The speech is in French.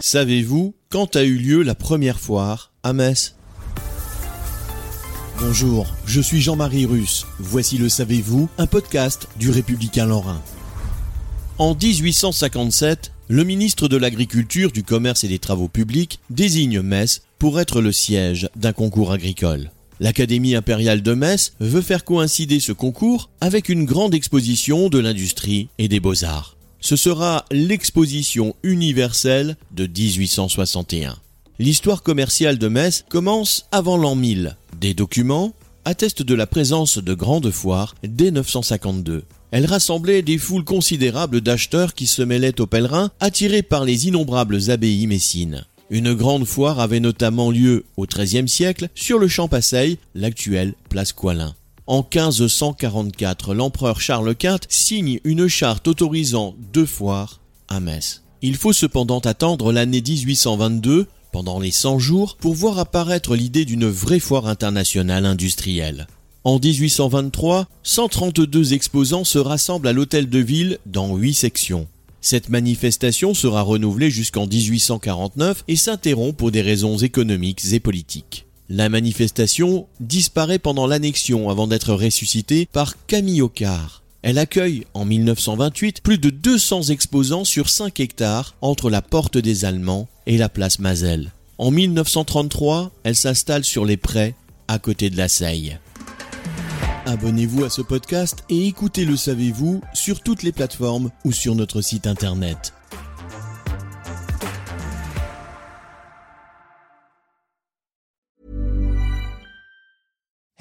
Savez-vous quand a eu lieu la première foire à Metz? Bonjour, je suis Jean-Marie Russe. Voici le Savez-vous, un podcast du Républicain Lorrain. En 1857, le ministre de l'Agriculture, du Commerce et des Travaux publics désigne Metz pour être le siège d'un concours agricole. L'Académie impériale de Metz veut faire coïncider ce concours avec une grande exposition de l'industrie et des beaux-arts. Ce sera l'exposition universelle de 1861. L'histoire commerciale de Metz commence avant l'an 1000. Des documents attestent de la présence de grandes foires dès 952. Elle rassemblait des foules considérables d'acheteurs qui se mêlaient aux pèlerins, attirés par les innombrables abbayes messines. Une grande foire avait notamment lieu au XIIIe siècle sur le champ Passeil, l'actuelle place Coilin. En 1544, l'empereur Charles V signe une charte autorisant deux foires à Metz. Il faut cependant attendre l'année 1822, pendant les 100 jours, pour voir apparaître l'idée d'une vraie foire internationale industrielle. En 1823, 132 exposants se rassemblent à l'hôtel de ville dans huit sections. Cette manifestation sera renouvelée jusqu'en 1849 et s'interrompt pour des raisons économiques et politiques. La manifestation disparaît pendant l'annexion avant d'être ressuscitée par Camille Ocar. Elle accueille en 1928 plus de 200 exposants sur 5 hectares entre la porte des Allemands et la place Mazel. En 1933, elle s'installe sur les prés à côté de la Seille. Abonnez-vous à ce podcast et écoutez Le Savez-vous sur toutes les plateformes ou sur notre site internet.